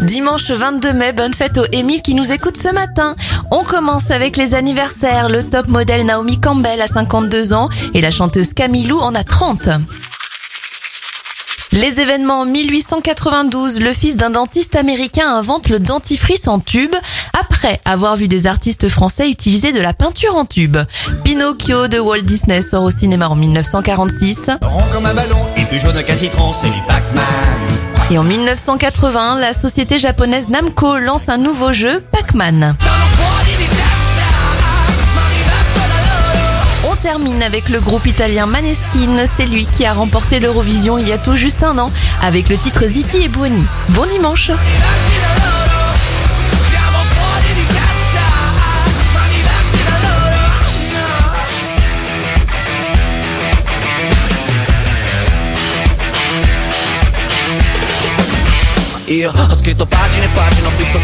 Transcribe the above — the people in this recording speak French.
Dimanche 22 mai, bonne fête aux Émile qui nous écoute ce matin. On commence avec les anniversaires. Le top modèle Naomi Campbell a 52 ans et la chanteuse Camille en a 30. Les événements en 1892, le fils d'un dentiste américain invente le dentifrice en tube après avoir vu des artistes français utiliser de la peinture en tube. Pinocchio de Walt Disney sort au cinéma en 1946. Rond comme un ballon et plus jaune qu'un citron, c'est du Pac-Man. Et en 1980, la société japonaise Namco lance un nouveau jeu, Pac-Man. On termine avec le groupe italien Maneskin. C'est lui qui a remporté l'Eurovision il y a tout juste un an avec le titre Ziti et Buoni. Bon dimanche Io. Ho scritto pagine e pagine, ho visto